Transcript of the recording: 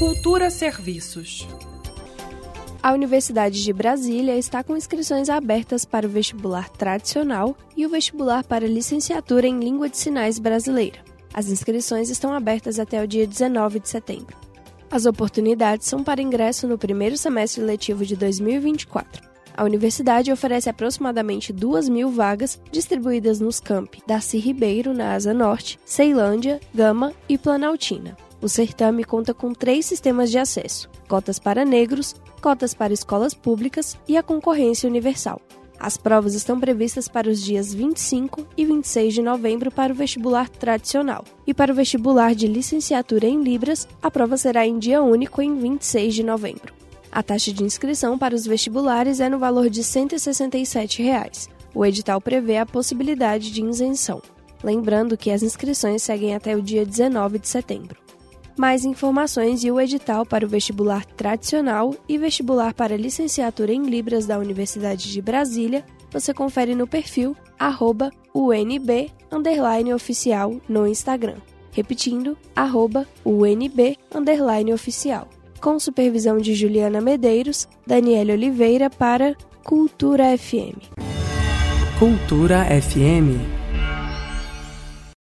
Cultura Serviços. A Universidade de Brasília está com inscrições abertas para o vestibular tradicional e o vestibular para licenciatura em Língua de Sinais Brasileira. As inscrições estão abertas até o dia 19 de setembro. As oportunidades são para ingresso no primeiro semestre letivo de 2024. A universidade oferece aproximadamente 2 mil vagas distribuídas nos campi Darcy Ribeiro, na Asa Norte, Ceilândia, Gama e Planaltina. O certame conta com três sistemas de acesso: cotas para negros, cotas para escolas públicas e a concorrência universal. As provas estão previstas para os dias 25 e 26 de novembro para o vestibular tradicional. E para o vestibular de licenciatura em Libras, a prova será em dia único em 26 de novembro. A taxa de inscrição para os vestibulares é no valor de 167 reais. O edital prevê a possibilidade de isenção. Lembrando que as inscrições seguem até o dia 19 de setembro. Mais informações e o edital para o vestibular tradicional e vestibular para licenciatura em Libras da Universidade de Brasília você confere no perfil arroba UNB oficial no Instagram. Repetindo, arroba UNB oficial. Com supervisão de Juliana Medeiros, Daniela Oliveira para Cultura FM. Cultura FM